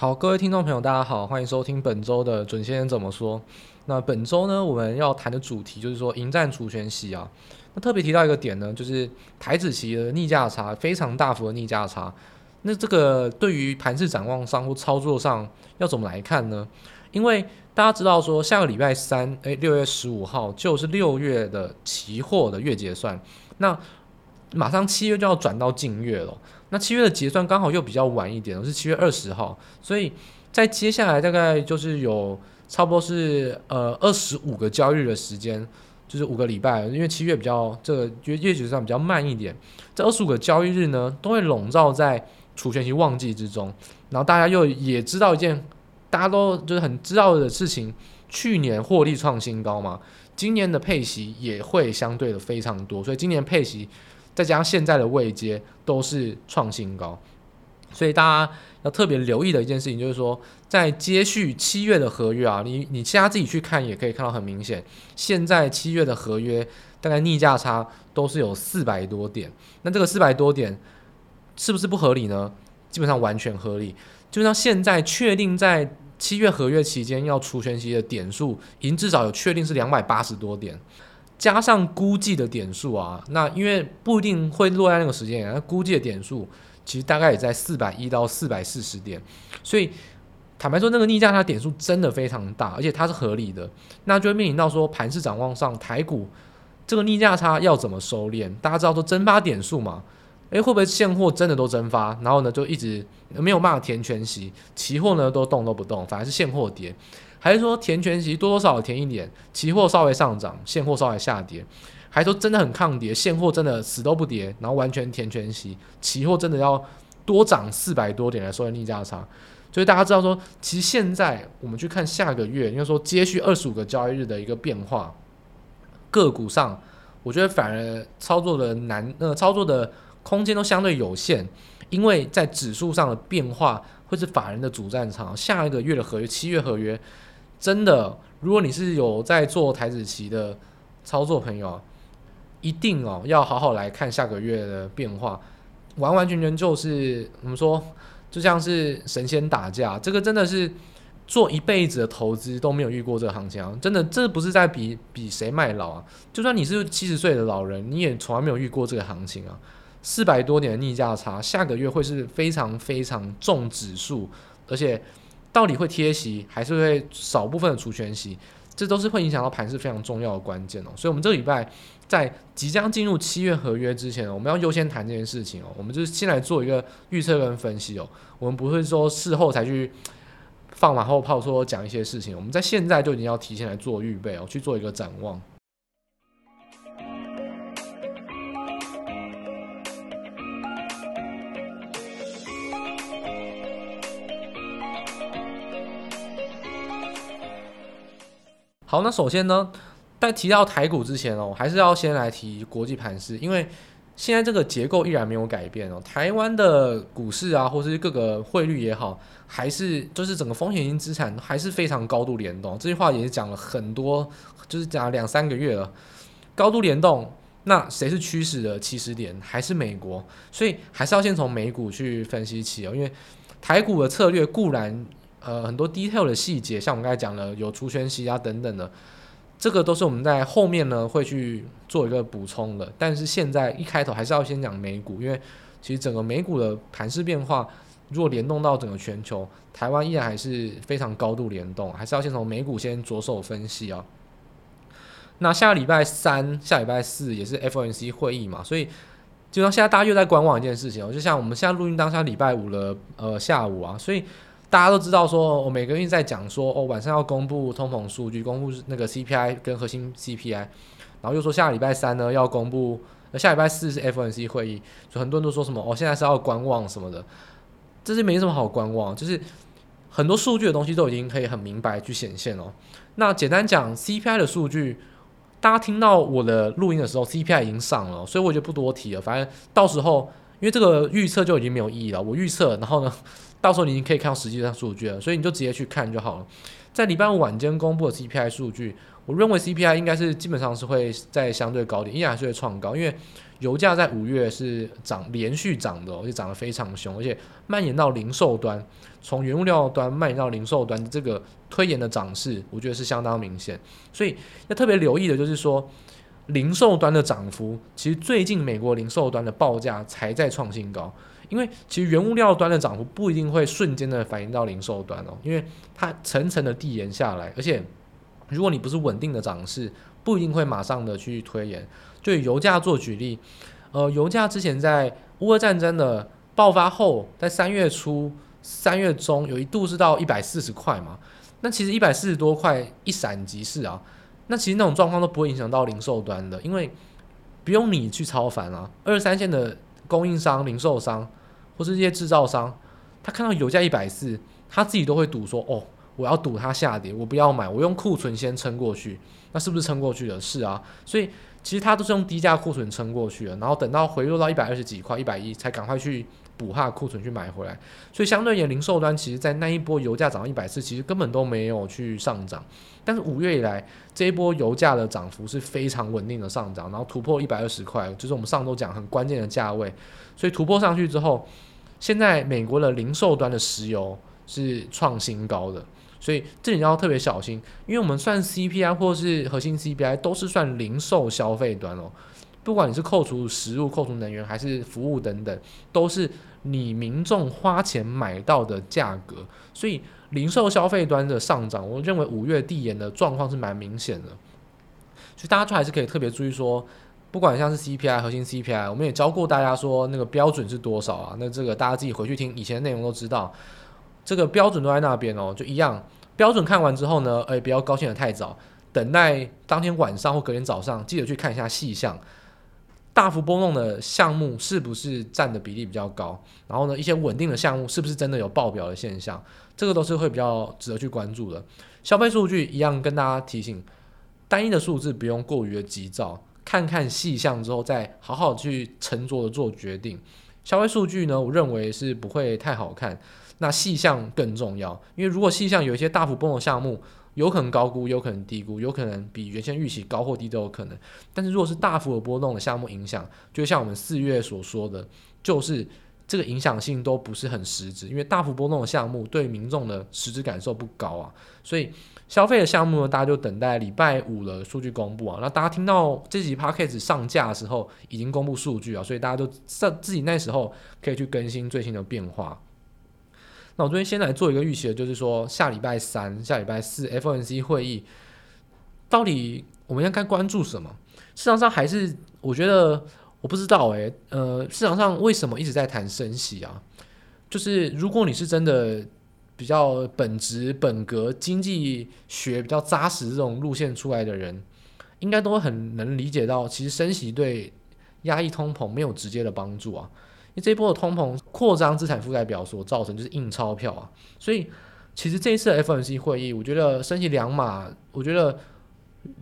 好，各位听众朋友，大家好，欢迎收听本周的准先生怎么说。那本周呢，我们要谈的主题就是说，迎战除权息啊。那特别提到一个点呢，就是台子期的逆价差非常大幅的逆价差。那这个对于盘市展望上或操作上要怎么来看呢？因为大家知道说，下个礼拜三，诶，六月十五号就是六月的期货的月结算。那马上七月就要转到净月了。那七月的结算刚好又比较晚一点，是七月二十号，所以在接下来大概就是有差不多是呃二十五个交易日的时间，就是五个礼拜，因为七月比较这个月月结算比较慢一点，这二十五个交易日呢都会笼罩在除权期旺季之中，然后大家又也知道一件大家都就是很知道的事情，去年获利创新高嘛，今年的配息也会相对的非常多，所以今年配息。再加上现在的位阶都是创新高，所以大家要特别留意的一件事情就是说，在接续七月的合约啊，你你现在自己去看也可以看到很明显，现在七月的合约大概逆价差都是有四百多点，那这个四百多点是不是不合理呢？基本上完全合理，就像现在确定在七月合约期间要除权息的点数，已经至少有确定是两百八十多点。加上估计的点数啊，那因为不一定会落在那个时间点，那估计的点数其实大概也在四百一到四百四十点，所以坦白说，那个逆价它点数真的非常大，而且它是合理的，那就会面临到说盘势展望上，台股这个逆价差要怎么收敛？大家知道说增发点数嘛，诶，会不会现货真的都增发，然后呢就一直没有办法填全息，期货呢都动都不动，反而是现货跌。还是说填权息多多少少填一点，期货稍微上涨，现货稍微下跌，还说真的很抗跌，现货真的死都不跌，然后完全填权息，期货真的要多涨四百多点来收逆价差。所以大家知道说，其实现在我们去看下个月，应该说接续二十五个交易日的一个变化，个股上，我觉得反而操作的难，那个操作的空间都相对有限，因为在指数上的变化会是法人的主战场，下一个月的合约，七月合约。真的，如果你是有在做台子期的操作朋友，一定哦要好好来看下个月的变化，完完全全就是我们说就像是神仙打架，这个真的是做一辈子的投资都没有遇过这个行情啊！真的，这不是在比比谁卖老啊！就算你是七十岁的老人，你也从来没有遇过这个行情啊！四百多点的逆价差，下个月会是非常非常重指数，而且。到底会贴息还是会少部分的除权息，这都是会影响到盘是非常重要的关键哦。所以，我们这个礼拜在即将进入七月合约之前，我们要优先谈这件事情哦。我们就是先来做一个预测跟分析哦。我们不会说事后才去放马后炮，说讲一些事情。我们在现在就已经要提前来做预备哦，去做一个展望。好，那首先呢，在提到台股之前哦，还是要先来提国际盘势，因为现在这个结构依然没有改变哦。台湾的股市啊，或是各个汇率也好，还是就是整个风险型资产还是非常高度联动。这句话也是讲了很多，就是讲了两三个月了，高度联动。那谁是趋势的起始点？还是美国？所以还是要先从美股去分析起哦，因为台股的策略固然。呃，很多 detail 的细节，像我们刚才讲的有除权息啊等等的，这个都是我们在后面呢会去做一个补充的。但是现在一开头还是要先讲美股，因为其实整个美股的盘势变化，如果联动到整个全球，台湾依然还是非常高度联动，还是要先从美股先着手分析啊。那下个礼拜三、下礼拜四也是 FOMC 会议嘛，所以就像现在大家又在观望一件事情哦，就像我们现在录音当下礼拜五了，呃下午啊，所以。大家都知道说，我每个月在讲说，哦，晚上要公布通膨数据，公布那个 CPI 跟核心 CPI，然后又说下礼拜三呢要公布，那下礼拜四是 FOMC 会议，所以很多人都说什么，哦，现在是要观望什么的，这是没什么好观望，就是很多数据的东西都已经可以很明白去显现哦。那简单讲 CPI 的数据，大家听到我的录音的时候，CPI 已经上了，所以我就不多提了，反正到时候因为这个预测就已经没有意义了，我预测，然后呢？到时候你已经可以看到实际上数据了，所以你就直接去看就好了。在礼拜五晚间公布的 CPI 数据，我认为 CPI 应该是基本上是会在相对高点，依然还是会创高，因为油价在五月是涨连续涨的，而且涨得非常凶，而且蔓延到零售端，从原物料端蔓延到零售端，这个推演的涨势，我觉得是相当明显。所以要特别留意的就是说，零售端的涨幅，其实最近美国零售端的报价才在创新高。因为其实原物料端的涨幅不一定会瞬间的反映到零售端哦，因为它层层的递延下来，而且如果你不是稳定的涨势，不一定会马上的去推延。就以油价做举例，呃，油价之前在乌俄战争的爆发后，在三月初、三月中有一度是到一百四十块嘛，那其实一百四十多块一闪即逝啊，那其实那种状况都不会影响到零售端的，因为不用你去操烦啊，二三线的供应商、零售商。或是这些制造商，他看到油价一百四，他自己都会赌说：“哦，我要赌它下跌，我不要买，我用库存先撑过去。”那是不是撑过去了？是啊，所以其实他都是用低价库存撑过去的，然后等到回落到一百二十几块、一百一，才赶快去补它的库存去买回来。所以相对而言，零售端其实在那一波油价涨到一百四，其实根本都没有去上涨。但是五月以来，这一波油价的涨幅是非常稳定的上涨，然后突破一百二十块，就是我们上周讲很关键的价位。所以突破上去之后，现在美国的零售端的石油是创新高的，所以这里要特别小心，因为我们算 CPI 或是核心 CPI 都是算零售消费端哦，不管你是扣除食物、扣除能源还是服务等等，都是你民众花钱买到的价格，所以零售消费端的上涨，我认为五月递延的状况是蛮明显的，所以大家就还是可以特别注意说。不管像是 CPI 核心 CPI，我们也教过大家说那个标准是多少啊？那这个大家自己回去听以前的内容都知道，这个标准都在那边哦，就一样。标准看完之后呢，诶，不要高兴得太早，等待当天晚上或隔天早上，记得去看一下细项，大幅波动的项目是不是占的比例比较高？然后呢，一些稳定的项目是不是真的有爆表的现象？这个都是会比较值得去关注的。消费数据一样跟大家提醒，单一的数字不用过于的急躁。看看细项之后，再好好去沉着的做决定。消费数据呢，我认为是不会太好看。那细项更重要，因为如果细项有一些大幅波动项目，有可能高估，有可能低估，有可能比原先预期高或低都有可能。但是如果是大幅的波动的项目影响，就像我们四月所说的，就是。这个影响性都不是很实质，因为大幅波动的项目对民众的实质感受不高啊，所以消费的项目呢，大家就等待礼拜五的数据公布啊。那大家听到这集 podcast 上架的时候，已经公布数据啊，所以大家都在自己那时候可以去更新最新的变化。那我这边先来做一个预期的，就是说下礼拜三、下礼拜四 FOMC 会议，到底我们应该关注什么？市场上还是我觉得。我不知道诶、呃，市场上为什么一直在谈升息啊？就是如果你是真的比较本职本格经济学比较扎实这种路线出来的人，应该都很能理解到，其实升息对压抑通膨没有直接的帮助啊。因为这一波的通膨扩张资产负债表所造成就是印钞票啊，所以其实这一次的 FOMC 会议，我觉得升息两码，我觉得。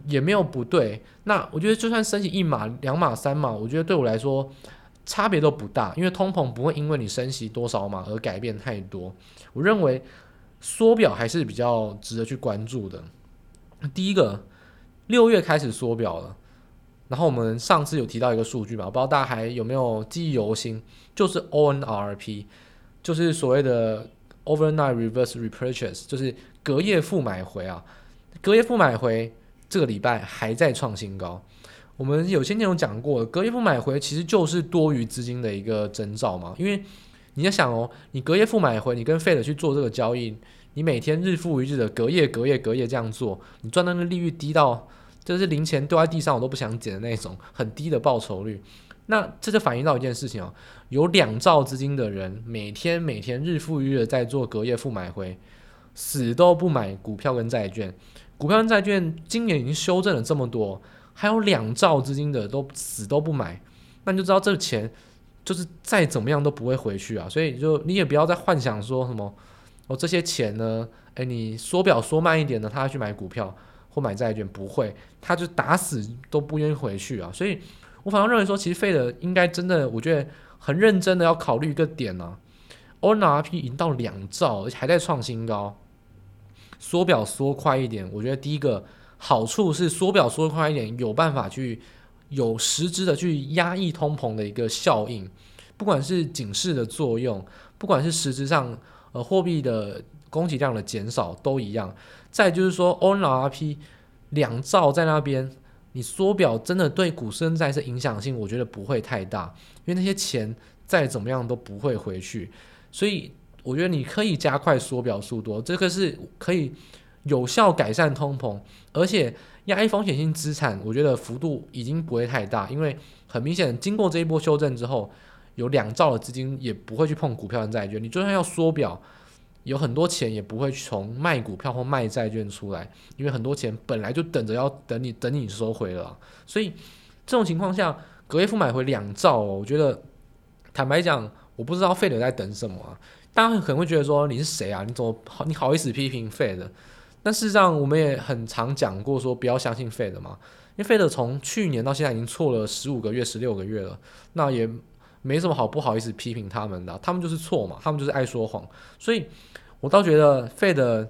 也没有不对，那我觉得就算升息一码、两码、三码，我觉得对我来说差别都不大，因为通膨不会因为你升息多少码而改变太多。我认为缩表还是比较值得去关注的。第一个，六月开始缩表了，然后我们上次有提到一个数据嘛，不知道大家还有没有记忆犹新，就是 ONRP，就是所谓的 Overnight Reverse Repurchase，就是隔夜复买回啊，隔夜复买回。这个礼拜还在创新高，我们有些内容讲过，隔夜复买回其实就是多余资金的一个征兆嘛。因为你要想哦，你隔夜复买回，你跟 Fed 去做这个交易，你每天日复一日的隔夜、隔夜、隔夜这样做，你赚到的利率低到就是零钱丢在地上我都不想捡的那种很低的报酬率。那这就反映到一件事情哦，有两兆资金的人每天每天日复一日的在做隔夜复买回，死都不买股票跟债券。股票跟债券今年已经修正了这么多，还有两兆资金的都死都不买，那你就知道这个钱就是再怎么样都不会回去啊。所以就你也不要再幻想说什么哦，这些钱呢，诶，你缩表缩慢一点呢，他要去买股票或买债券，不会，他就打死都不愿意回去啊。所以我反而认为说，其实费德应该真的，我觉得很认真的要考虑一个点呢，ONRP 已经到两兆，而且还在创新高。缩表缩快一点，我觉得第一个好处是缩表缩快一点，有办法去有实质的去压抑通膨的一个效应，不管是警示的作用，不管是实质上呃货币的供给量的减少都一样。再就是说，ONRP 两兆在那边，你缩表真的对股市跟债市影响性，我觉得不会太大，因为那些钱再怎么样都不会回去，所以我觉得你可以加快缩表速度，这个是可以有效改善通膨，而且压抑风险性资产，我觉得幅度已经不会太大，因为很明显经过这一波修正之后，有两兆的资金也不会去碰股票跟债券，你就算要缩表。有很多钱也不会从卖股票或卖债券出来，因为很多钱本来就等着要等你等你收回了，所以这种情况下，隔夜复买回两兆，我觉得坦白讲，我不知道 Fed 在等什么。大家可能会觉得说你是谁啊？你怎么好你好意思批评 Fed？但事实上我们也很常讲过说不要相信 Fed 嘛，因为 Fed 从去年到现在已经错了十五个月、十六个月了，那也没什么好不好意思批评他们的，他们就是错嘛，他们就是爱说谎，所以。我倒觉得 Fed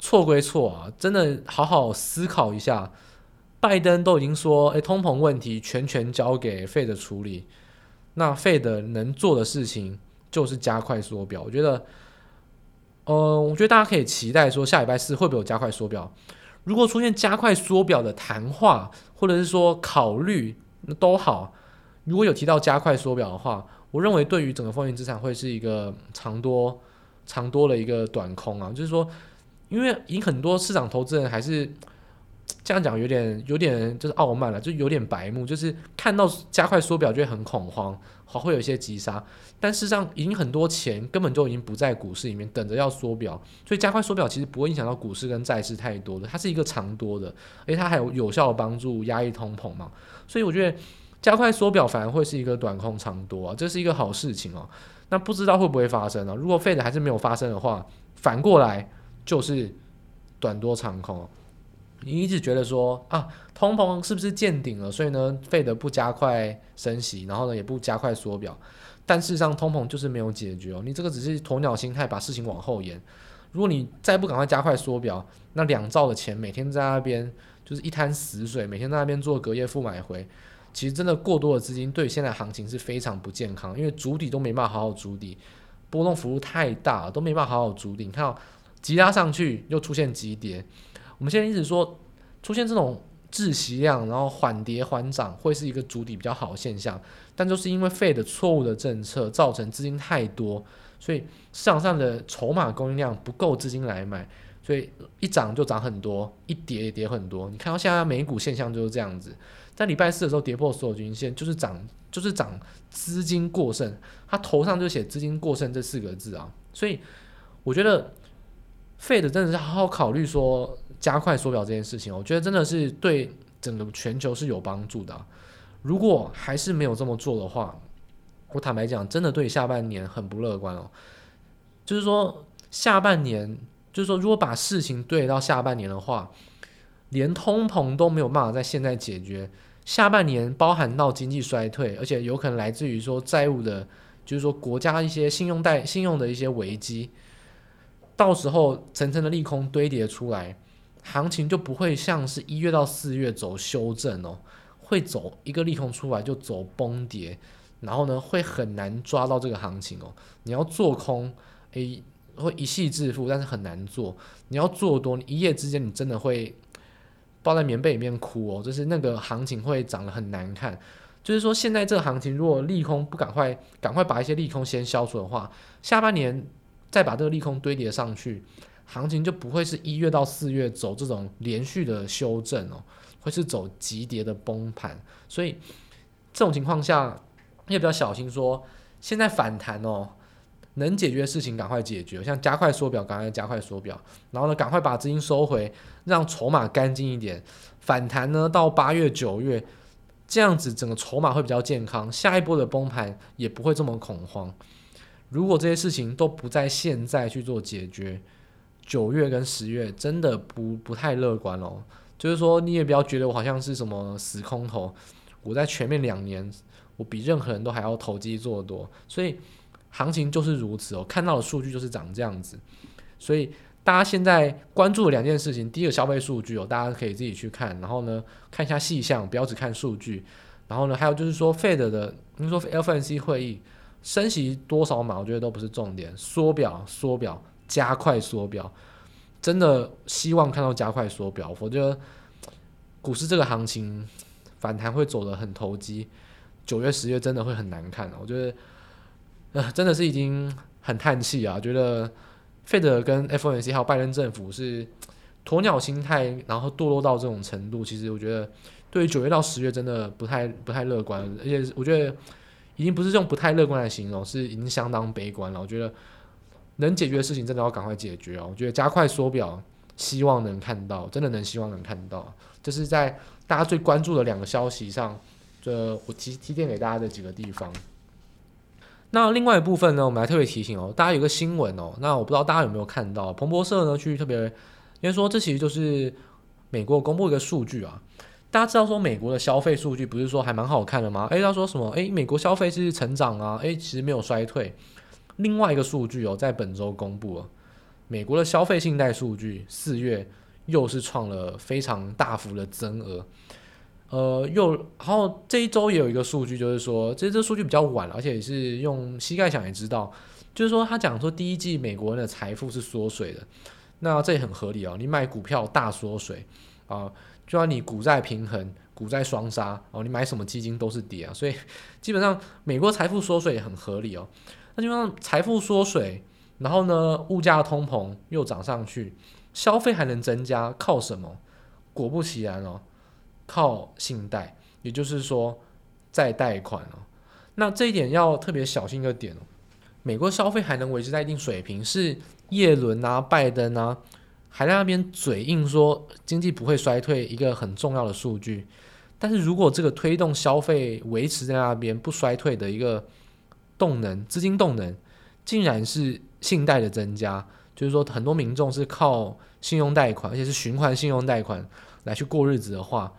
错归错啊，真的好好思考一下。拜登都已经说，诶，通膨问题全权交给 Fed 处理，那 Fed 能做的事情就是加快缩表。我觉得，呃，我觉得大家可以期待说，下礼拜四会不会有加快缩表？如果出现加快缩表的谈话，或者是说考虑，那都好。如果有提到加快缩表的话，我认为对于整个风险资产会是一个长多。长多了一个短空啊，就是说，因为以很多市场投资人还是这样讲，有点有点就是傲慢了，就有点白目，就是看到加快缩表就会很恐慌，好会有一些急杀。但事实上，已经很多钱根本就已经不在股市里面等着要缩表，所以加快缩表其实不会影响到股市跟债市太多的，它是一个长多的，而且它还有有效的帮助压抑通膨嘛。所以我觉得加快缩表反而会是一个短空长多啊，这是一个好事情哦。那不知道会不会发生呢？如果 Fed 还是没有发生的话，反过来就是短多长空。你一直觉得说啊，通膨是不是见顶了？所以呢，Fed 不加快升息，然后呢也不加快缩表。但事实上，通膨就是没有解决哦。你这个只是鸵鸟心态，把事情往后延。如果你再不赶快加快缩表，那两兆的钱每天在那边就是一滩死水，每天在那边做隔夜复买回。其实真的过多的资金对现在行情是非常不健康，因为筑底都没办法好好筑底，波动幅度太大了，都没办法好好筑底。你看到急拉上去又出现急跌，我们现在一直说出现这种窒息量，然后缓跌缓涨会是一个筑底比较好的现象，但就是因为 Fed 的错误的政策造成资金太多，所以市场上的筹码供应量不够资金来买，所以一涨就涨很多，一跌也跌很多。你看到现在美股现象就是这样子。在礼拜四的时候跌破所有均线，就是涨，就是涨资金过剩，它头上就写资金过剩这四个字啊，所以我觉得 Fed 真的是好好考虑说加快缩表这件事情，我觉得真的是对整个全球是有帮助的。如果还是没有这么做的话，我坦白讲，真的对下半年很不乐观哦。就是说下半年，就是说如果把事情对到下半年的话，连通膨都没有办法在现在解决。下半年包含到经济衰退，而且有可能来自于说债务的，就是说国家一些信用贷、信用的一些危机，到时候层层的利空堆叠出来，行情就不会像是一月到四月走修正哦，会走一个利空出来就走崩跌，然后呢会很难抓到这个行情哦。你要做空，诶，会一夕致富，但是很难做。你要做多，你一夜之间你真的会。抱在棉被里面哭哦，就是那个行情会涨得很难看。就是说，现在这个行情，如果利空不赶快赶快把一些利空先消除的话，下半年再把这个利空堆叠上去，行情就不会是一月到四月走这种连续的修正哦，会是走急跌的崩盘。所以这种情况下，你也比较小心说，现在反弹哦。能解决的事情赶快解决，像加快缩表，赶快加快缩表，然后呢，赶快把资金收回，让筹码干净一点。反弹呢，到八月、九月，这样子整个筹码会比较健康，下一波的崩盘也不会这么恐慌。如果这些事情都不在现在去做解决，九月跟十月真的不不太乐观哦。就是说，你也不要觉得我好像是什么死空头，我在前面两年，我比任何人都还要投机做多，所以。行情就是如此哦，看到的数据就是长这样子，所以大家现在关注两件事情，第一个消费数据哦，大家可以自己去看，然后呢，看一下细项，不要只看数据。然后呢，还有就是说，Fed 的，你说 FNC 会议升息多少码，我觉得都不是重点，缩表，缩表，加快缩表，真的希望看到加快缩表，否则股市这个行情反弹会走得很投机，九月、十月真的会很难看。我觉得，呃，真的是已经很叹气啊，觉得。费德跟 FOMC 还有拜登政府是鸵鸟心态，然后堕落到这种程度，其实我觉得对于九月到十月真的不太不太乐观，而且我觉得已经不是用不太乐观来形容，是已经相当悲观了。我觉得能解决的事情真的要赶快解决哦。我觉得加快缩表，希望能看到，真的能希望能看到，这是在大家最关注的两个消息上，这我提提点给大家的几个地方。那另外一部分呢，我们来特别提醒哦，大家有个新闻哦，那我不知道大家有没有看到，彭博社呢去特别，因为说这其实就是美国公布一个数据啊，大家知道说美国的消费数据不是说还蛮好看的吗？诶，他说什么？诶，美国消费是成长啊，诶，其实没有衰退。另外一个数据哦，在本周公布了，美国的消费信贷数据四月又是创了非常大幅的增额。呃，又然后这一周也有一个数据，就是说，这这数据比较晚，而且也是用膝盖想也知道，就是说他讲说第一季美国人的财富是缩水的，那这也很合理哦。你买股票大缩水啊，就算你股债平衡、股债双杀哦，你买什么基金都是跌啊，所以基本上美国财富缩水也很合理哦。那基本上财富缩水，然后呢，物价通膨又涨上去，消费还能增加，靠什么？果不其然哦。靠信贷，也就是说再贷款哦。那这一点要特别小心一个点哦。美国消费还能维持在一定水平，是耶伦啊、拜登啊还在那边嘴硬说经济不会衰退，一个很重要的数据。但是如果这个推动消费维持在那边不衰退的一个动能、资金动能，竟然是信贷的增加，就是说很多民众是靠信用贷款，而且是循环信用贷款来去过日子的话。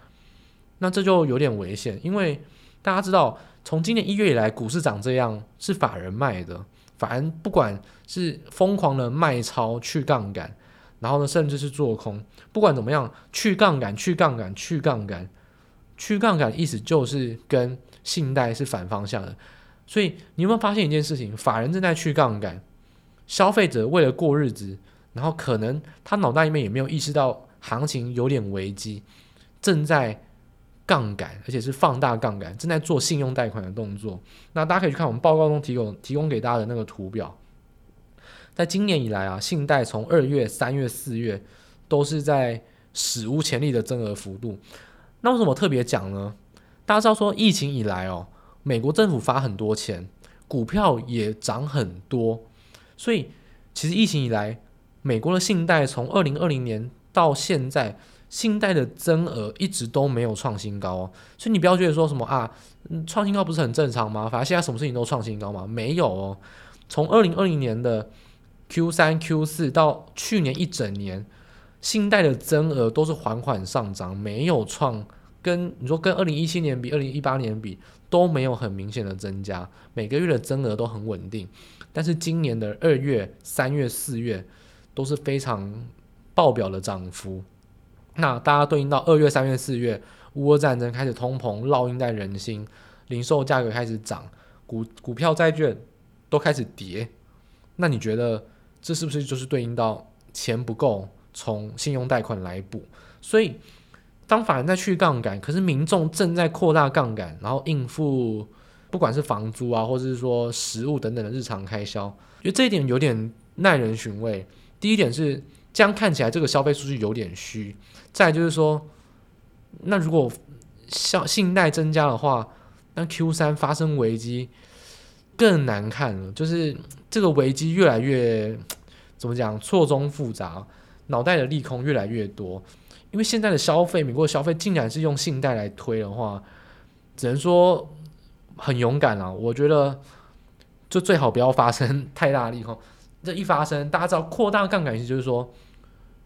那这就有点危险，因为大家知道，从今年一月以来，股市涨这样是法人卖的，法人不管是疯狂的卖超去杠杆，然后呢，甚至是做空，不管怎么样，去杠杆、去杠杆、去杠杆、去杠杆，意思就是跟信贷是反方向的。所以你有没有发现一件事情？法人正在去杠杆，消费者为了过日子，然后可能他脑袋里面也没有意识到行情有点危机，正在。杠杆，而且是放大杠杆，正在做信用贷款的动作。那大家可以去看我们报告中提供提供给大家的那个图表。在今年以来啊，信贷从二月、三月、四月都是在史无前例的增额幅度。那为什么特别讲呢？大家知道说疫情以来哦，美国政府发很多钱，股票也涨很多，所以其实疫情以来，美国的信贷从二零二零年到现在。信贷的增额一直都没有创新高哦，所以你不要觉得说什么啊，创新高不是很正常吗？反正现在什么事情都创新高吗？没有哦，从二零二零年的 Q 三、Q 四到去年一整年，信贷的增额都是缓缓上涨，没有创跟你说跟二零一七年比、二零一八年比都没有很明显的增加，每个月的增额都很稳定，但是今年的二月、三月、四月都是非常爆表的涨幅。那大家对应到二月、三月、四月，乌俄战争开始，通膨烙印在人心，零售价格开始涨，股股票、债券都开始跌。那你觉得这是不是就是对应到钱不够，从信用贷款来补？所以当法人在去杠杆，可是民众正在扩大杠杆，然后应付不管是房租啊，或者是说食物等等的日常开销，因为这一点有点耐人寻味。第一点是。这样看起来，这个消费数据有点虚。再就是说，那如果信信贷增加的话，那 Q 三发生危机更难看了。就是这个危机越来越怎么讲，错综复杂，脑袋的利空越来越多。因为现在的消费，美国的消费竟然是用信贷来推的话，只能说很勇敢了。我觉得就最好不要发生太大的利空。这一发生，大家知道扩大杠杆意思就是说，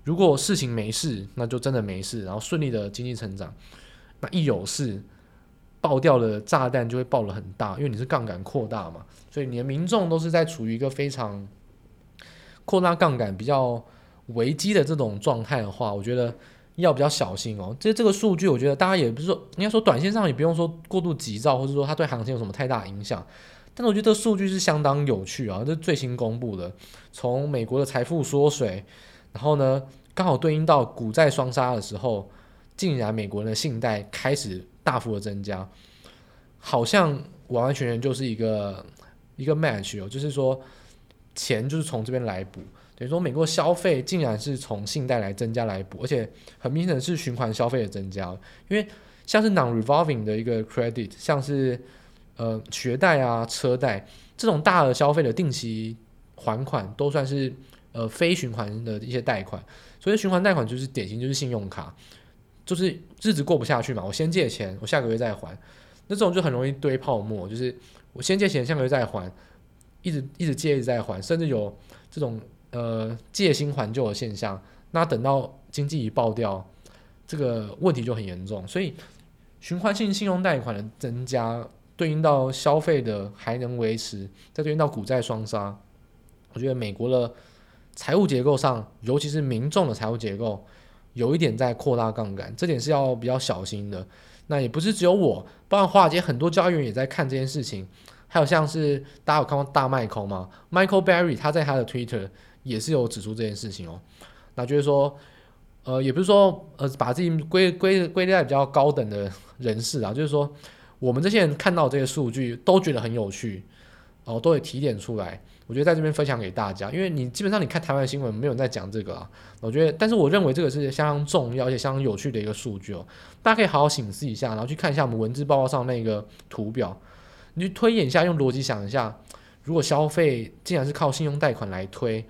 如果事情没事，那就真的没事，然后顺利的经济成长。那一有事，爆掉的炸弹就会爆了很大，因为你是杠杆扩大嘛，所以你的民众都是在处于一个非常扩大杠杆比较危机的这种状态的话，我觉得要比较小心哦。这这个数据，我觉得大家也不是说，应该说短线上也不用说过度急躁，或者说它对行情有什么太大影响。但是我觉得这个数据是相当有趣啊，这是最新公布的，从美国的财富缩水，然后呢，刚好对应到股债双杀的时候，竟然美国人的信贷开始大幅的增加，好像完完全全就是一个一个 match 哦，就是说钱就是从这边来补。等于说，美国消费竟然是从信贷来增加来补，而且很明显是循环消费的增加。因为像是 non-revolving 的一个 credit，像是呃学贷啊、车贷这种大额消费的定期还款，都算是呃非循环的一些贷款。所以循环贷款就是典型就是信用卡，就是日子过不下去嘛，我先借钱，我下个月再还。那这种就很容易堆泡沫，就是我先借钱，下个月再还，一直一直借一直在还，甚至有这种。呃，借新还旧的现象，那等到经济一爆掉，这个问题就很严重。所以，循环性信用贷款的增加，对应到消费的还能维持，再对应到股债双杀，我觉得美国的财务结构上，尤其是民众的财务结构，有一点在扩大杠杆，这点是要比较小心的。那也不是只有我，包括华尔街很多交易员也在看这件事情，还有像是大家有看过大麦克吗？Michael Barry 他在他的 Twitter。也是有指出这件事情哦，那就是说，呃，也不是说呃把自己归归归类在比较高等的人士啊，就是说我们这些人看到这些数据都觉得很有趣，哦，都会提点出来。我觉得在这边分享给大家，因为你基本上你看台湾新闻没有在讲这个啊，我觉得，但是我认为这个是相当重要而且相当有趣的一个数据哦，大家可以好好醒思一下，然后去看一下我们文字报告上那个图表，你去推演一下，用逻辑想一下，如果消费竟然是靠信用贷款来推。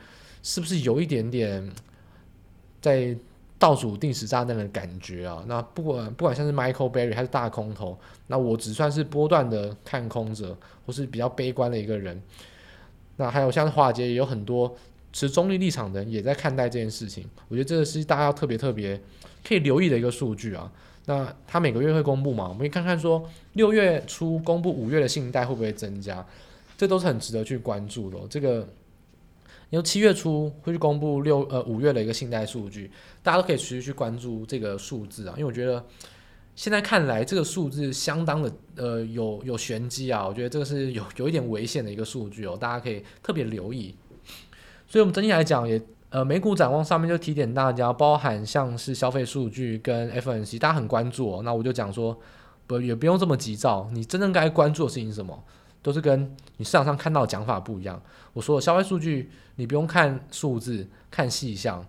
是不是有一点点在倒数定时炸弹的感觉啊？那不管不管像是 Michael Berry 还是大空头，那我只算是波段的看空者，或是比较悲观的一个人。那还有像是华尔街也有很多持中立立场的人也在看待这件事情。我觉得这个是大家要特别特别可以留意的一个数据啊。那他每个月会公布嘛？我们可以看看说六月初公布五月的信贷会不会增加？这都是很值得去关注的。这个。因为七月初会去公布六呃五月的一个信贷数据，大家都可以持续去关注这个数字啊。因为我觉得现在看来这个数字相当的呃有有玄机啊，我觉得这个是有有一点危险的一个数据哦，大家可以特别留意。所以，我们整体来讲也呃美股展望上面就提点大家，包含像是消费数据跟 FNC，大家很关注哦。那我就讲说不也不用这么急躁，你真正该关注的事情是什么？都是跟你市场上看到的讲法不一样。我说的消费数据，你不用看数字，看细项，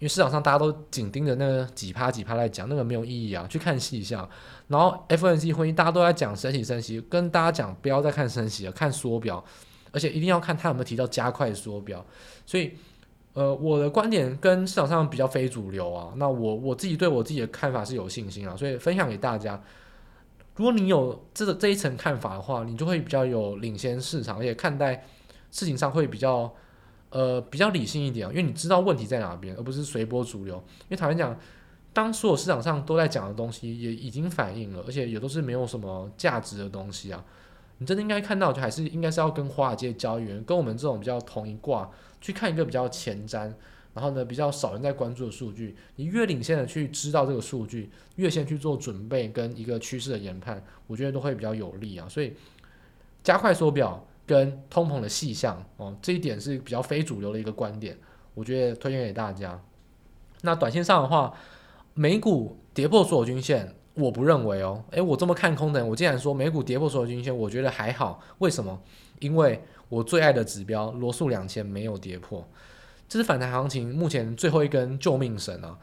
因为市场上大家都紧盯着那个几趴几趴来讲，那个没有意义啊。去看细项，然后 F N C 会议大家都在讲升息升息，跟大家讲不要再看升息了，看缩表，而且一定要看他有没有提到加快缩表。所以，呃，我的观点跟市场上比较非主流啊。那我我自己对我自己的看法是有信心啊，所以分享给大家。如果你有这个这一层看法的话，你就会比较有领先市场，而且看待事情上会比较呃比较理性一点，因为你知道问题在哪边，而不是随波逐流。因为坦白讲，当所有市场上都在讲的东西也已经反映了，而且也都是没有什么价值的东西啊，你真的应该看到，就还是应该是要跟华尔街交易员跟我们这种比较同一挂去看一个比较前瞻。然后呢，比较少人在关注的数据，你越领先的去知道这个数据，越先去做准备跟一个趋势的研判，我觉得都会比较有利啊。所以加快缩表跟通膨的细项哦，这一点是比较非主流的一个观点，我觉得推荐给大家。那短线上的话，美股跌破所有均线，我不认为哦。诶，我这么看空的，我竟然说美股跌破所有均线，我觉得还好。为什么？因为我最爱的指标罗素两千没有跌破。这是反弹行情目前最后一根救命绳啊！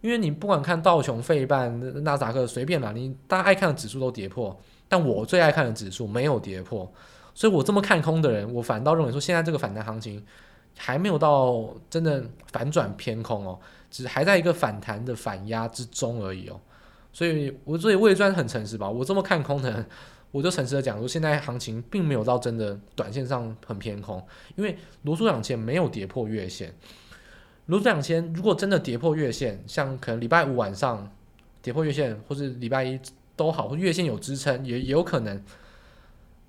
因为你不管看道琼、费半、纳斯达克，随便啦，你大家爱看的指数都跌破，但我最爱看的指数没有跌破，所以我这么看空的人，我反倒认为说，现在这个反弹行情还没有到真的反转偏空哦，只还在一个反弹的反压之中而已哦。所以，我所以我也算很诚实吧，我这么看空的人。我就诚实的讲说，现在行情并没有到真的短线上很偏空，因为罗素两千没有跌破月线。罗素两千如果真的跌破月线，像可能礼拜五晚上跌破月线，或是礼拜一都好，或月线有支撑也也有可能。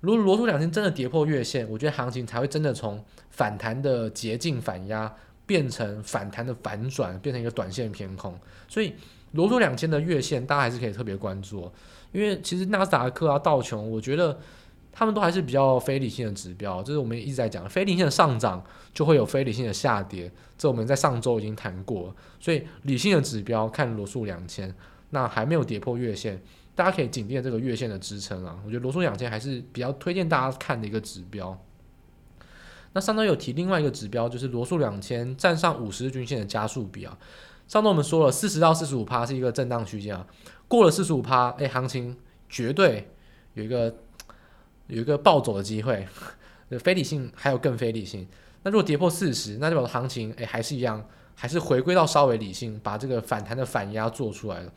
如果罗素两千真的跌破月线，我觉得行情才会真的从反弹的捷径反压，变成反弹的反转，变成一个短线偏空。所以罗素两千的月线大家还是可以特别关注，因为其实纳斯达克啊、道琼，我觉得他们都还是比较非理性的指标，这是我们一直在讲，非理性的上涨就会有非理性的下跌，这我们在上周已经谈过。所以理性的指标看罗素两千，那还没有跌破月线。大家可以紧盯这个月线的支撑啊，我觉得罗素两千还是比较推荐大家看的一个指标。那上周有提另外一个指标，就是罗素两千站上五十日均线的加速比啊。上周我们说了，四十到四十五趴是一个震荡区间啊，过了四十五趴，哎，行情绝对有一个有一个暴走的机会，非理性还有更非理性。那如果跌破四十，那就表示行情哎还是一样，还是回归到稍微理性，把这个反弹的反压做出来了。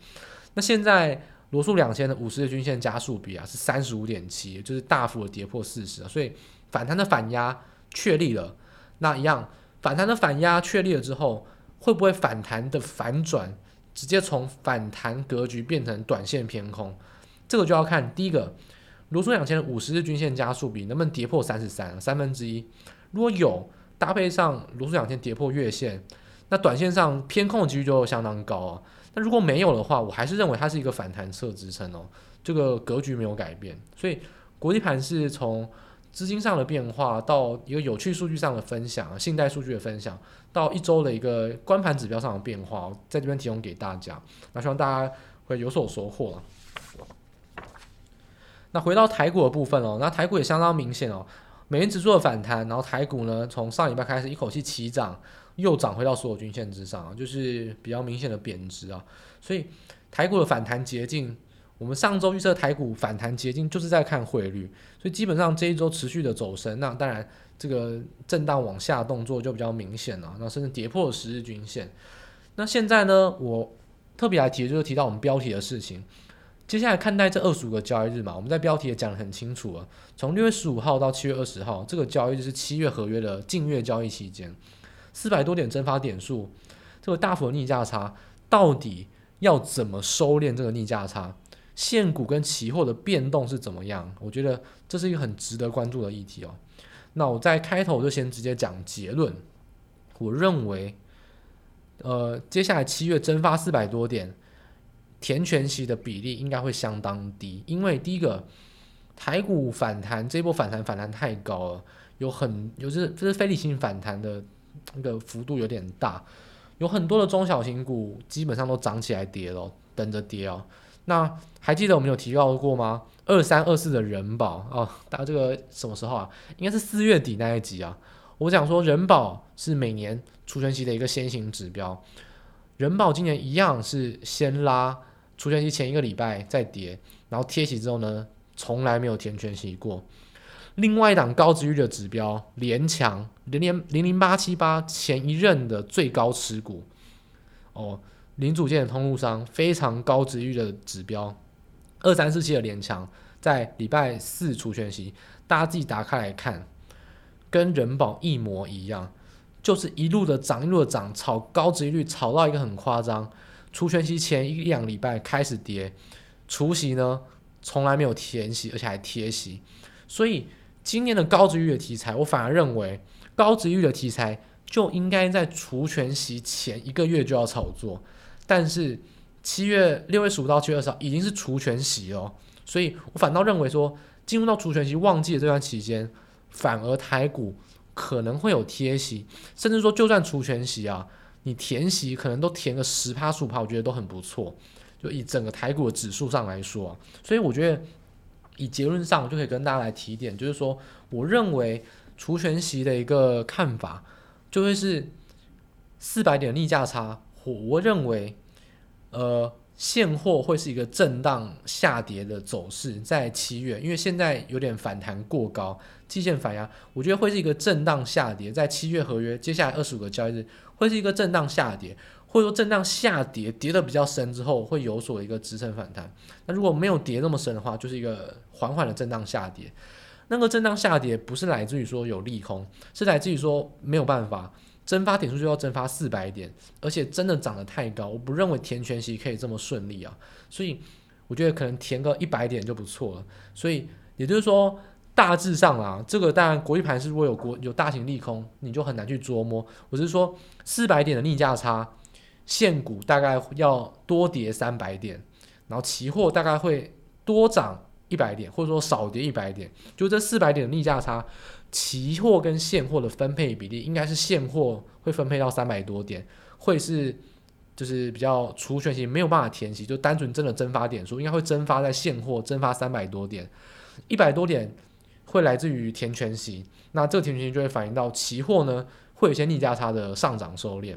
那现在。罗素两千的五十日均线加速比啊是三十五点七，就是大幅的跌破四十啊，所以反弹的反压确立了。那一样反弹的反压确立了之后，会不会反弹的反转，直接从反弹格局变成短线偏空？这个就要看第一个，罗素两千五十日均线加速比能不能跌破三十三，三分之一。如果有搭配上罗素两千跌破月线，那短线上偏空的几率就相当高啊。那如果没有的话，我还是认为它是一个反弹侧支撑哦，这个格局没有改变。所以国际盘是从资金上的变化到一个有趣数据上的分享，信贷数据的分享，到一周的一个关盘指标上的变化，在这边提供给大家。那希望大家会有所收获。那回到台股的部分哦，那台股也相当明显哦，美元指数的反弹，然后台股呢从上礼拜开始一口气齐涨。又涨回到所有均线之上，就是比较明显的贬值啊，所以台股的反弹捷径，我们上周预测台股反弹捷径就是在看汇率，所以基本上这一周持续的走升，那当然这个震荡往下动作就比较明显了，那甚至跌破十日均线。那现在呢，我特别来提的就是提到我们标题的事情，接下来看待这二十五个交易日嘛，我们在标题也讲得很清楚了，从六月十五号到七月二十号，这个交易日是七月合约的近月交易期间。四百多点蒸发点数，这个大幅的逆价差到底要怎么收敛这个逆价差？现股跟期货的变动是怎么样？我觉得这是一个很值得关注的议题哦。那我在开头就先直接讲结论，我认为，呃，接下来七月蒸发四百多点，填权息的比例应该会相当低，因为第一个台股反弹这波反弹反弹太高了，有很有这这是非理性反弹的。那个幅度有点大，有很多的中小型股基本上都涨起来跌了，等着跌哦。那还记得我们有提到过吗？二三二四的人保哦，大家这个什么时候啊？应该是四月底那一集啊。我讲说人保是每年除权息的一个先行指标，人保今年一样是先拉除权息前一个礼拜再跌，然后贴息之后呢，从来没有填权息过。另外一档高值率的指标联强零零零零八七八前一任的最高持股哦，零组件的通路商非常高值率的指标。二三四七的联强在礼拜四除权息，大家自己打开来看，跟人保一模一样，就是一路的涨一路的涨，炒高值率炒到一个很夸张，除权息前一两礼拜开始跌，除息呢从来没有填息，而且还贴息，所以。今年的高殖利率的题材，我反而认为高殖利率的题材就应该在除权息前一个月就要炒作，但是七月六月十五到七月二十号已经是除权息了，所以我反倒认为说，进入到除权息旺季的这段期间，反而台股可能会有贴息，甚至说就算除权息啊，你填息可能都填个十趴十五趴，我觉得都很不错，就以整个台股的指数上来说啊，所以我觉得。以结论上就可以跟大家来提点，就是说，我认为除权息的一个看法，就会是四百点逆价差。我我认为，呃，现货会是一个震荡下跌的走势，在七月，因为现在有点反弹过高，季线反压，我觉得会是一个震荡下跌，在七月合约接下来二十五个交易日会是一个震荡下跌。或者说震荡下跌，跌得比较深之后，会有所一个支撑反弹。那如果没有跌那么深的话，就是一个缓缓的震荡下跌。那个震荡下跌不是来自于说有利空，是来自于说没有办法蒸发点数就要蒸发四百点，而且真的涨得太高，我不认为填全息可以这么顺利啊。所以我觉得可能填个一百点就不错了。所以也就是说，大致上啊，这个当然国际盘是如果有国有大型利空，你就很难去捉摸。我是说，四百点的逆价差，现股大概要多跌三百点，然后期货大概会多涨一百点，或者说少跌一百点。就这四百点的逆价差，期货跟现货的分配比例应该是现货会分配到三百多点，会是就是比较除权息没有办法填息，就单纯真的蒸发点数应该会蒸发在现货蒸发三百多点，一百多点。会来自于填权息，那这个填权息就会反映到期货呢，会有一些逆价差的上涨收敛，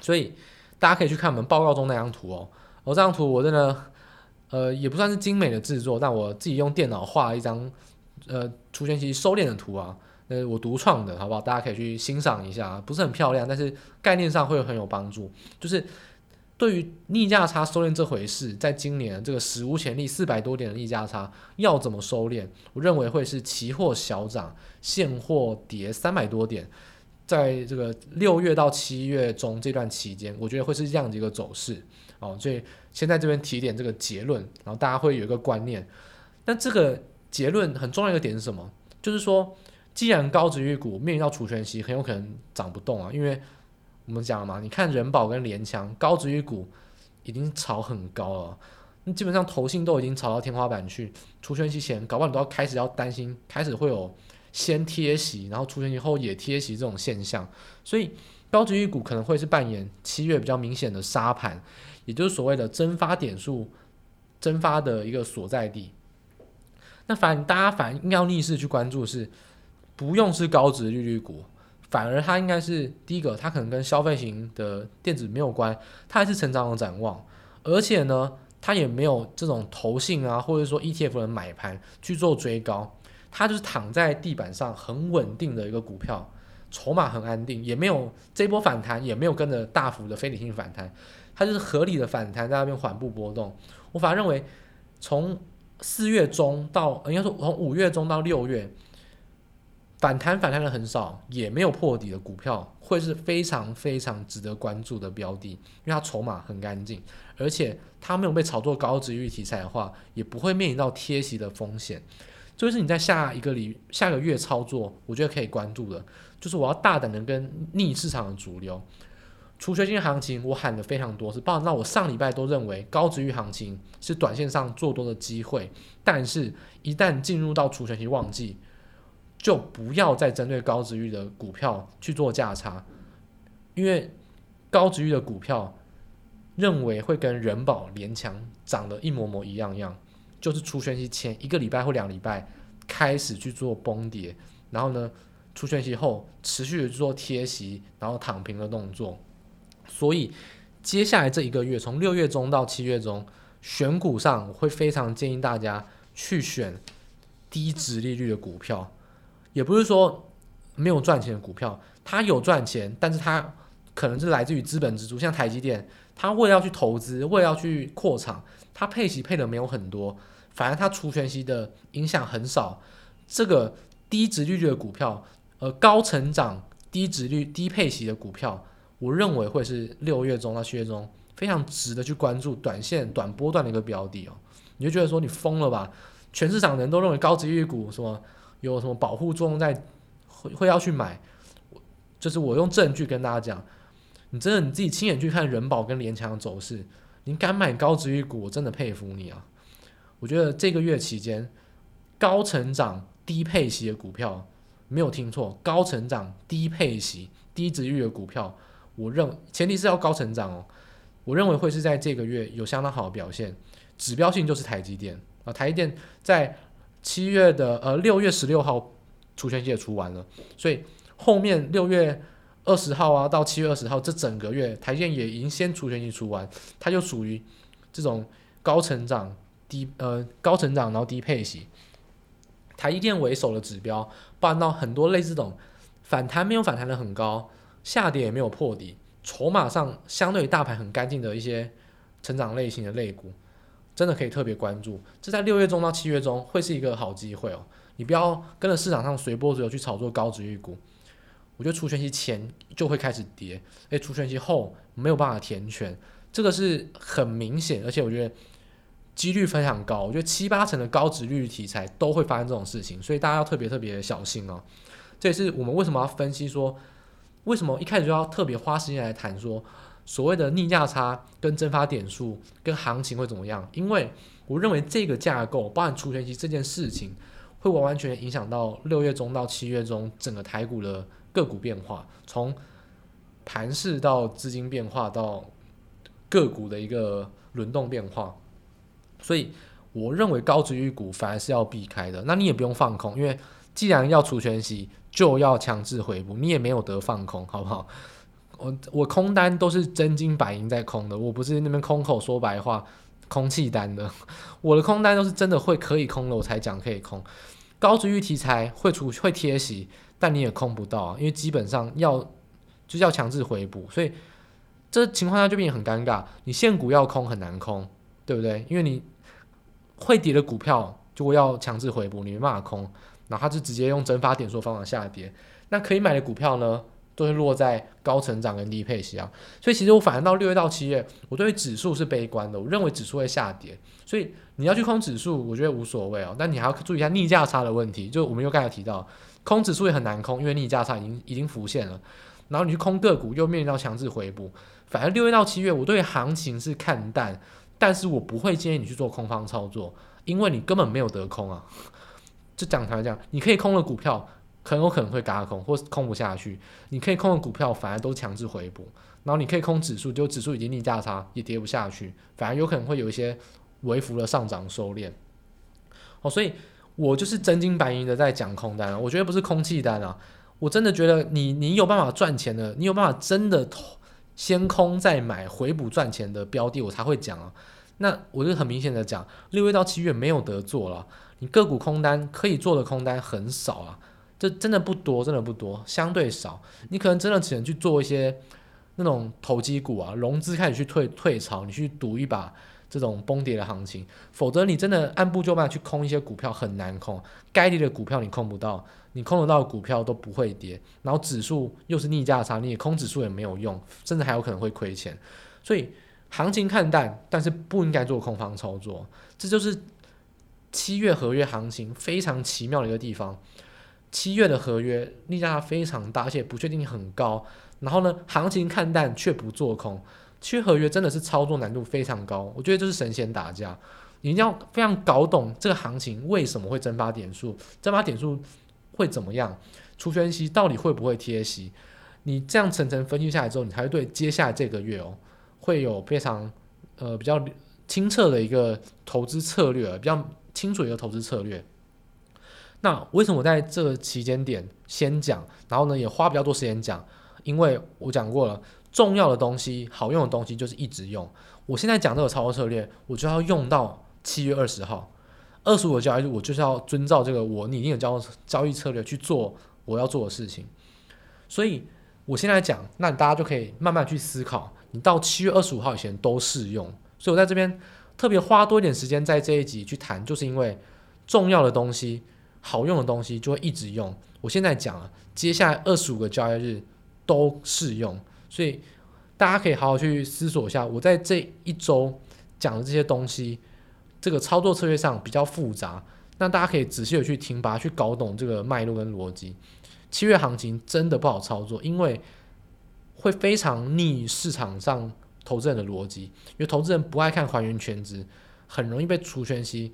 所以大家可以去看我们报告中那张图哦。我、哦、这张图我真的，呃，也不算是精美的制作，但我自己用电脑画了一张，呃，除权息收敛的图啊，呃，我独创的，好不好？大家可以去欣赏一下，不是很漂亮，但是概念上会很有帮助，就是。对于逆价差收敛这回事，在今年这个史无前例四百多点的逆价差要怎么收敛？我认为会是期货小涨，现货跌三百多点，在这个六月到七月中这段期间，我觉得会是这样的一个走势哦。所以先在这边提点这个结论，然后大家会有一个观念。那这个结论很重要一个点是什么？就是说，既然高值预股面临到除权息，很有可能涨不动啊，因为。我们讲了嘛，你看人保跟联强高值预股已经炒很高了，那基本上投信都已经炒到天花板去。除权息前，搞不好你都要开始要担心，开始会有先贴息，然后除权息后也贴息这种现象。所以高值预股可能会是扮演七月比较明显的杀盘，也就是所谓的蒸发点数蒸发的一个所在地。那反大家反应要逆势去关注是，不用是高值利率股。反而它应该是第一个，它可能跟消费型的电子没有关，它还是成长的展望，而且呢，它也没有这种投信啊，或者说 ETF 的买盘去做追高，它就是躺在地板上很稳定的一个股票，筹码很安定，也没有这波反弹，也没有跟着大幅的非理性反弹，它就是合理的反弹在那边缓步波动。我反而认为，从四月中到应该说从五月中到六月。反弹反弹的很少，也没有破底的股票，会是非常非常值得关注的标的，因为它筹码很干净，而且它没有被炒作高值域题材的话，也不会面临到贴息的风险。就是你在下一个礼下个月操作，我觉得可以关注的，就是我要大胆的跟逆市场的主流，除权息行情我喊的非常多，是包含到我上礼拜都认为高值域行情是短线上做多的机会，但是一旦进入到除权息旺季。就不要再针对高值域的股票去做价差，因为高值域的股票认为会跟人保、联强涨得一模模一样样，就是除权息前一个礼拜或两礼拜开始去做崩跌，然后呢，除权息后持续的做贴息，然后躺平的动作。所以接下来这一个月，从六月中到七月中，选股上我会非常建议大家去选低值利率的股票。也不是说没有赚钱的股票，它有赚钱，但是它可能是来自于资本支出，像台积电，它为了要去投资，为了要去扩厂，它配息配的没有很多，反而它除权息的影响很少。这个低值利率的股票，呃，高成长、低值率、低配息的股票，我认为会是六月中到七月中非常值得去关注短线、短波段的一个标的哦。你就觉得说你疯了吧？全市场人都认为高值预股什么？有什么保护作用在，会会要去买，就是我用证据跟大家讲，你真的你自己亲眼去看人保跟联强的走势，你敢买高值预股，我真的佩服你啊！我觉得这个月期间，高成长低配息的股票没有听错，高成长低配息低殖利率的股票，我认前提是要高成长哦，我认为会是在这个月有相当好的表现，指标性就是台积电。啊，台积电在。七月的呃六月十六号，除权息也除完了，所以后面六月二十号啊到七月二十号这整个月，台积电也已经先除权息除完，它就属于这种高成长低呃高成长然后低配息，台积电为首的指标，包含到很多类似这种反弹没有反弹的很高，下跌也没有破底，筹码上相对于大盘很干净的一些成长类型的类股。真的可以特别关注，这在六月中到七月中会是一个好机会哦。你不要跟着市场上随波逐流去炒作高殖利率股，我觉得除权息前就会开始跌，哎，除权息后没有办法填权，这个是很明显，而且我觉得几率非常高，我觉得七八成的高值率题材都会发生这种事情，所以大家要特别特别小心哦。这也是我们为什么要分析说，为什么一开始就要特别花时间来谈说所谓的逆价差跟蒸发点数跟行情会怎么样？因为我认为这个架构，包含除权息这件事情，会完完全全影响到六月中到七月中整个台股的个股变化，从盘势到资金变化到个股的一个轮动变化。所以我认为高值预股反而是要避开的。那你也不用放空，因为既然要除权息，就要强制回补，你也没有得放空，好不好？我我空单都是真金白银在空的，我不是那边空口说白话、空气单的。我的空单都是真的会可以空的，我才讲可以空。高值域题材会出会贴息，但你也空不到，因为基本上要就是要强制回补，所以这情况下就变得很尴尬。你现股要空很难空。对不对？因为你会跌的股票就会要强制回补，你没办法空，然后它就直接用蒸发点数方法下跌。那可以买的股票呢，都是落在高成长跟低配息啊。所以其实我反映到六月到七月，我对指数是悲观的，我认为指数会下跌。所以你要去空指数，我觉得无所谓哦。但你还要注意一下逆价差的问题。就我们又刚才提到，空指数也很难空，因为逆价差已经已经浮现了。然后你去空个股，又面临到强制回补。反正六月到七月，我对行情是看淡。但是我不会建议你去做空方操作，因为你根本没有得空啊。就讲台讲，你可以空的股票，很有可能会嘎空，或是空不下去。你可以空的股票，反而都强制回补。然后你可以空指数，就指数已经逆价差，也跌不下去，反而有可能会有一些微幅的上涨收敛。哦，所以我就是真金白银的在讲空单啊，我觉得不是空气单啊。我真的觉得你你有办法赚钱的，你有办法真的。先空再买回补赚钱的标的，我才会讲啊。那我就很明显的讲，六月到七月没有得做了。你个股空单可以做的空单很少啊，这真的不多，真的不多，相对少。你可能真的只能去做一些那种投机股啊，融资开始去退退潮，你去赌一把这种崩跌的行情。否则你真的按部就班去空一些股票很难空，该跌的股票你空不到。你空得到的股票都不会跌，然后指数又是逆价差，你也空指数也没有用，甚至还有可能会亏钱。所以行情看淡，但是不应该做空方操作。这就是七月合约行情非常奇妙的一个地方。七月的合约逆价差非常大，而且不确定性很高。然后呢，行情看淡却不做空，七月合约真的是操作难度非常高。我觉得这是神仙打架，你一定要非常搞懂这个行情为什么会蒸发点数，蒸发点数。会怎么样？除权息到底会不会贴息？你这样层层分析下来之后，你才会对接下来这个月哦，会有非常呃比较清澈的一个投资策略，比较清楚一个投资策略。那为什么我在这个期间点先讲，然后呢也花比较多时间讲？因为我讲过了，重要的东西、好用的东西就是一直用。我现在讲这个操作策略，我就要用到七月二十号。二十五个交易日，我就是要遵照这个我拟定的交交易策略去做我要做的事情。所以，我现在讲，那大家就可以慢慢去思考，你到七月二十五号以前都适用。所以我在这边特别花多一点时间在这一集去谈，就是因为重要的东西、好用的东西就会一直用。我现在讲了，接下来二十五个交易日都适用，所以大家可以好好去思索一下，我在这一周讲的这些东西。这个操作策略上比较复杂，那大家可以仔细的去听，把它去搞懂这个脉络跟逻辑。七月行情真的不好操作，因为会非常逆市场上投资人的逻辑，因为投资人不爱看还原全值，很容易被除权息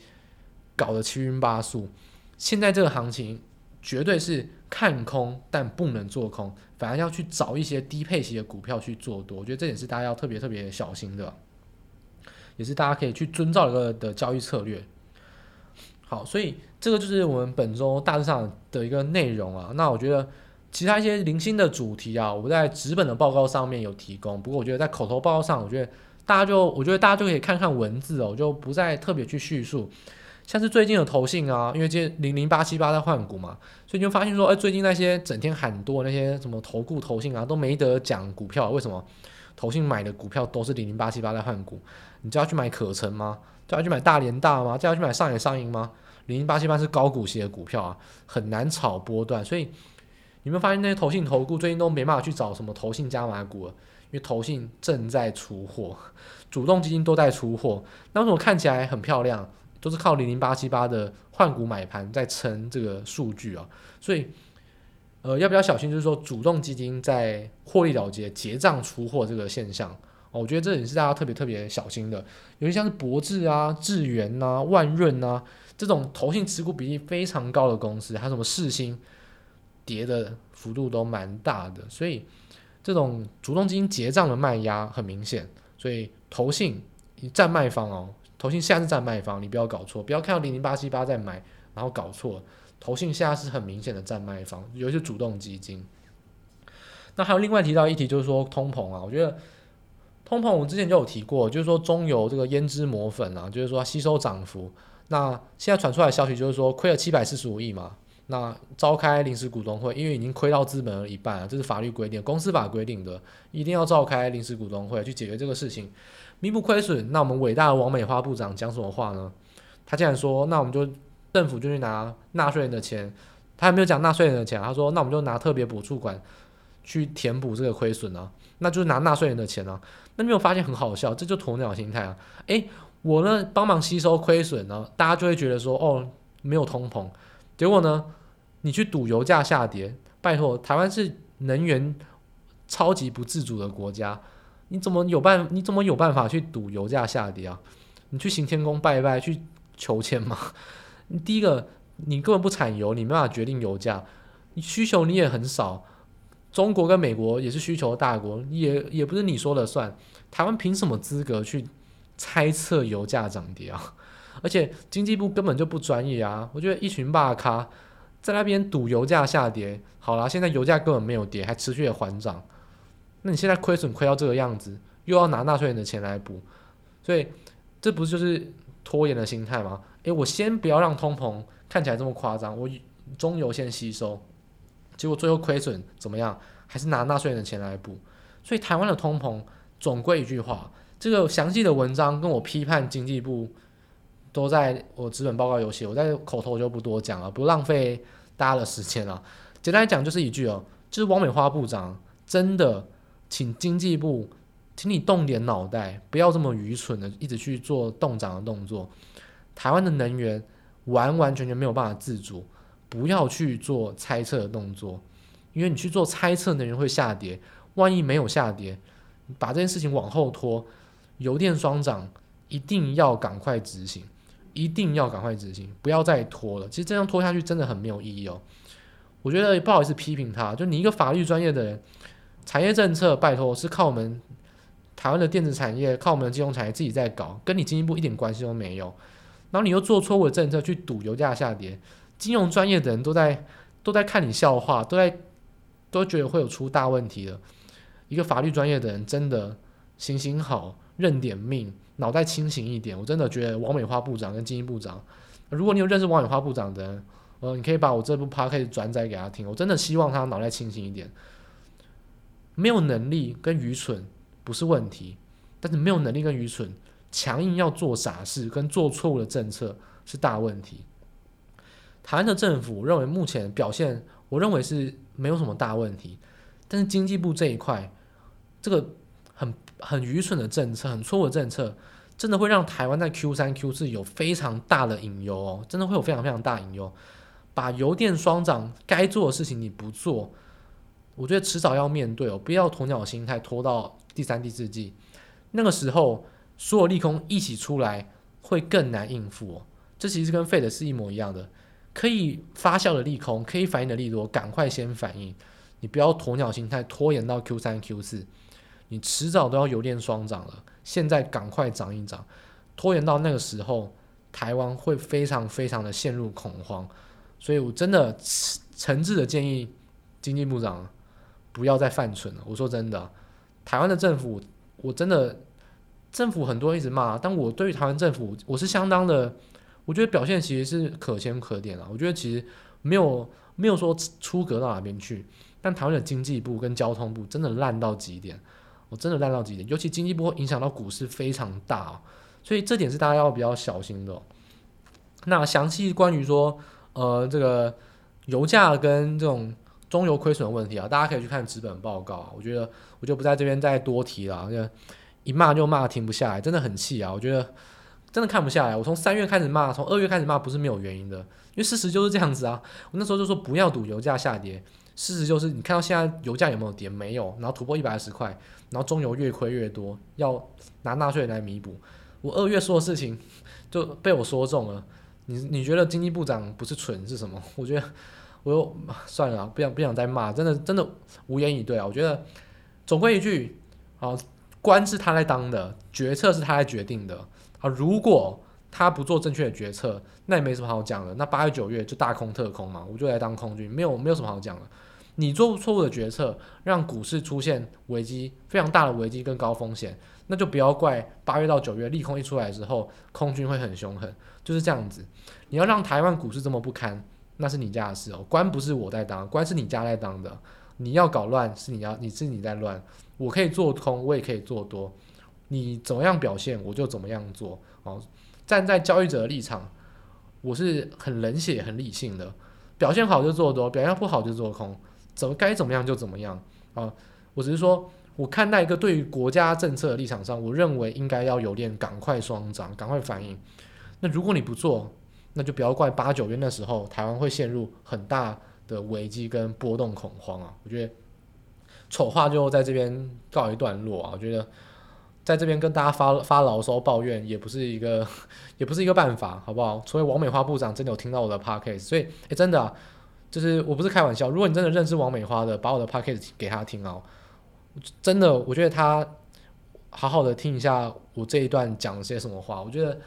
搞得七荤八素。现在这个行情绝对是看空，但不能做空，反而要去找一些低配息的股票去做多。我觉得这点是大家要特别特别小心的。也是大家可以去遵照一个的交易策略。好，所以这个就是我们本周大致上的一个内容啊。那我觉得其他一些零星的主题啊，我在纸本的报告上面有提供。不过我觉得在口头报告上，我觉得大家就我觉得大家就可以看看文字哦，我就不再特别去叙述。像是最近的投信啊，因为这零零八七八在换股嘛，所以就发现说，哎，最近那些整天喊多那些什么投顾投信啊，都没得讲股票，为什么？投信买的股票都是零零八七八在换股。你就要去买可成吗？就要去买大连大吗？就要去买上野上银吗？零零八七八是高股息的股票啊，很难炒波段。所以你们发现那些投信投顾最近都没办法去找什么投信加码股了，因为投信正在出货，主动基金都在出货。那为什么看起来很漂亮？都是靠零零八七八的换股买盘在撑这个数据啊。所以，呃，要不要小心？就是说，主动基金在获利了结、结账出货这个现象，哦，我觉得这也是大家特别特别小心的。尤其像是博智啊、智源啊、万润啊这种投信持股比例非常高的公司，还有什么世星，跌的幅度都蛮大的，所以。这种主动基金结账的卖压很明显，所以投信站卖方哦，投信现在是站卖方，你不要搞错，不要看到零零八七八在买，然后搞错，投信现在是很明显的站卖方，尤其是主动基金。那还有另外提到一题，就是说通膨啊，我觉得通膨我之前就有提过，就是说中油这个胭脂抹粉啊，就是说吸收涨幅，那现在传出来的消息就是说亏了七百四十五亿嘛。那召开临时股东会，因为已经亏到资本了一半了，这是法律规定，公司法规定的，一定要召开临时股东会去解决这个事情，弥补亏损。那我们伟大的王美花部长讲什么话呢？他竟然说，那我们就政府就去拿纳税人的钱，他还没有讲纳税人的钱，他说，那我们就拿特别补助款去填补这个亏损啊，那就是拿纳税人的钱啊。那没有发现很好笑？这就鸵鸟心态啊！诶，我呢帮忙吸收亏损呢，大家就会觉得说，哦，没有通膨。结果呢？你去赌油价下跌，拜托，台湾是能源超级不自主的国家，你怎么有办？你怎么有办法去赌油价下跌啊？你去行天宫拜一拜，去求签吗？你第一个，你根本不产油，你没办法决定油价，你需求你也很少。中国跟美国也是需求大国，也也不是你说了算。台湾凭什么资格去猜测油价涨跌啊？而且经济部根本就不专业啊！我觉得一群大咖在那边赌油价下跌，好啦，现在油价根本没有跌，还持续的缓涨。那你现在亏损亏到这个样子，又要拿纳税人的钱来补，所以这不就是拖延的心态吗？诶，我先不要让通膨看起来这么夸张，我中油先吸收，结果最后亏损怎么样？还是拿纳税人的钱来补。所以台湾的通膨总归一句话，这个详细的文章跟我批判经济部。都在我资本报告有写，我在口头就不多讲了，不浪费大家的时间了。简单来讲就是一句哦，就是王美花部长真的，请经济部，请你动点脑袋，不要这么愚蠢的一直去做动涨的动作。台湾的能源完完全全没有办法自主，不要去做猜测的动作，因为你去做猜测，能源会下跌，万一没有下跌，把这件事情往后拖，油电双涨，一定要赶快执行。一定要赶快执行，不要再拖了。其实这样拖下去真的很没有意义哦。我觉得不好意思批评他，就你一个法律专业的人，产业政策拜托是靠我们台湾的电子产业、靠我们的金融产业自己在搞，跟你经济部一点关系都没有。然后你又做错误的政策去赌油价下跌，金融专业的人都在都在看你笑话，都在都觉得会有出大问题的。一个法律专业的人真的行行好，认点命。脑袋清醒一点，我真的觉得王美花部长跟经济部长，如果你有认识王美花部长的，呃，你可以把我这部 podcast 转载给他听。我真的希望他脑袋清醒一点。没有能力跟愚蠢不是问题，但是没有能力跟愚蠢，强硬要做傻事跟做错误的政策是大问题。台湾的政府认为目前表现，我认为是没有什么大问题，但是经济部这一块，这个。很愚蠢的政策，很错误的政策，真的会让台湾在 Q 三 Q 四有非常大的隐忧哦，真的会有非常非常大隐忧。把油电双涨该做的事情你不做，我觉得迟早要面对哦，不要鸵鸟心态拖到第三、第四季，那个时候所有利空一起出来会更难应付哦。这其实跟废的是一模一样的，可以发酵的利空，可以反应的利多，赶快先反应，你不要鸵鸟心态拖延到 Q 三 Q 四。你迟早都要油电双涨了，现在赶快涨一涨，拖延到那个时候，台湾会非常非常的陷入恐慌，所以我真的诚挚的建议经济部长不要再犯蠢了。我说真的，台湾的政府，我真的政府很多一直骂，但我对于台湾政府，我是相当的，我觉得表现其实是可圈可点了。我觉得其实没有没有说出格到哪边去，但台湾的经济部跟交通部真的烂到极点。我真的烂到极点，尤其经济部会影响到股市非常大，所以这点是大家要比较小心的。那详细关于说，呃，这个油价跟这种中油亏损的问题啊，大家可以去看资本报告啊。我觉得我就不在这边再多提了，就一骂就骂停不下来，真的很气啊！我觉得真的看不下来。我从三月开始骂，从二月开始骂，不是没有原因的，因为事实就是这样子啊。我那时候就说不要赌油价下跌，事实就是你看到现在油价有没有跌？没有，然后突破一百二十块，然后中油越亏越多，要拿纳税来弥补。我二月说的事情就被我说中了。你你觉得经济部长不是蠢是什么？我觉得我又算了，不想不想再骂，真的真的无言以对啊！我觉得总归一句啊，官是他来当的，决策是他来决定的啊。如果他不做正确的决策，那也没什么好讲的。那八月九月就大空特空嘛，我就来当空军，没有没有什么好讲的。你做错误的决策，让股市出现危机，非常大的危机跟高风险，那就不要怪八月到九月利空一出来之后，空军会很凶狠，就是这样子。你要让台湾股市这么不堪，那是你家的事哦，官不是我在当，官是你家在当的。你要搞乱是你要，你是你在乱，我可以做空，我也可以做多，你怎么样表现我就怎么样做哦。站在交易者的立场，我是很冷血、很理性的，表现好就做多，表现不好就做空。怎么该怎么样就怎么样啊！我只是说，我看待一个对于国家政策的立场上，我认为应该要有点赶快双涨，赶快反应。那如果你不做，那就不要怪八九月那时候台湾会陷入很大的危机跟波动恐慌啊！我觉得丑话就在这边告一段落啊！我觉得在这边跟大家发发牢骚抱怨也不是一个 也不是一个办法，好不好？除非王美花部长真的有听到我的 podcast，所以诶，真的啊。就是我不是开玩笑，如果你真的认识王美花的，把我的 podcast 给他听哦，真的，我觉得他好好的听一下我这一段讲了些什么话。我觉得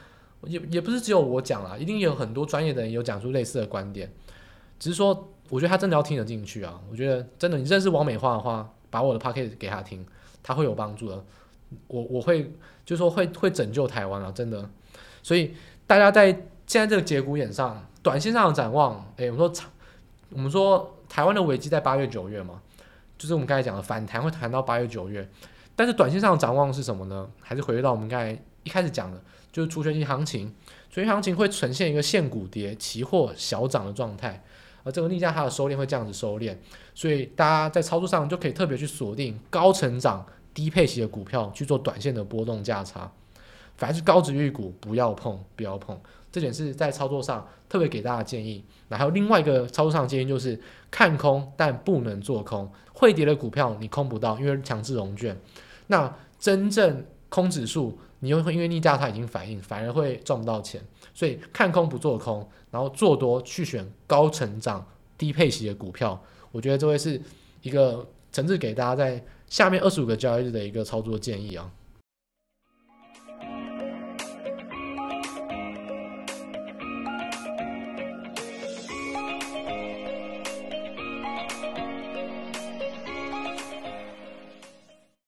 也也不是只有我讲啦，一定有很多专业的人有讲出类似的观点。只是说，我觉得他真的要听得进去啊。我觉得真的，你认识王美花的话，把我的 podcast 给他听，他会有帮助的。我我会就是说会会拯救台湾啊，真的。所以大家在现在这个节骨眼上，短线上的展望，诶、欸，我说长。我们说台湾的危机在八月九月嘛，就是我们刚才讲的反弹会谈到八月九月，但是短线上的展望是什么呢？还是回归到我们刚才一开始讲的，就是除权息行情，除权行情会呈现一个现股跌、期货小涨的状态，而这个逆价它的收敛会这样子收敛，所以大家在操作上就可以特别去锁定高成长、低配息的股票去做短线的波动价差，凡是高值预股不要碰，不要碰。这点是在操作上特别给大家建议。然后另外一个操作上建议就是看空，但不能做空。会跌的股票你空不到，因为强制融券。那真正空指数，你又会因为逆价它已经反应，反而会赚不到钱。所以看空不做空，然后做多去选高成长、低配息的股票。我觉得这会是一个诚挚给大家在下面二十五个交易日的一个操作建议啊。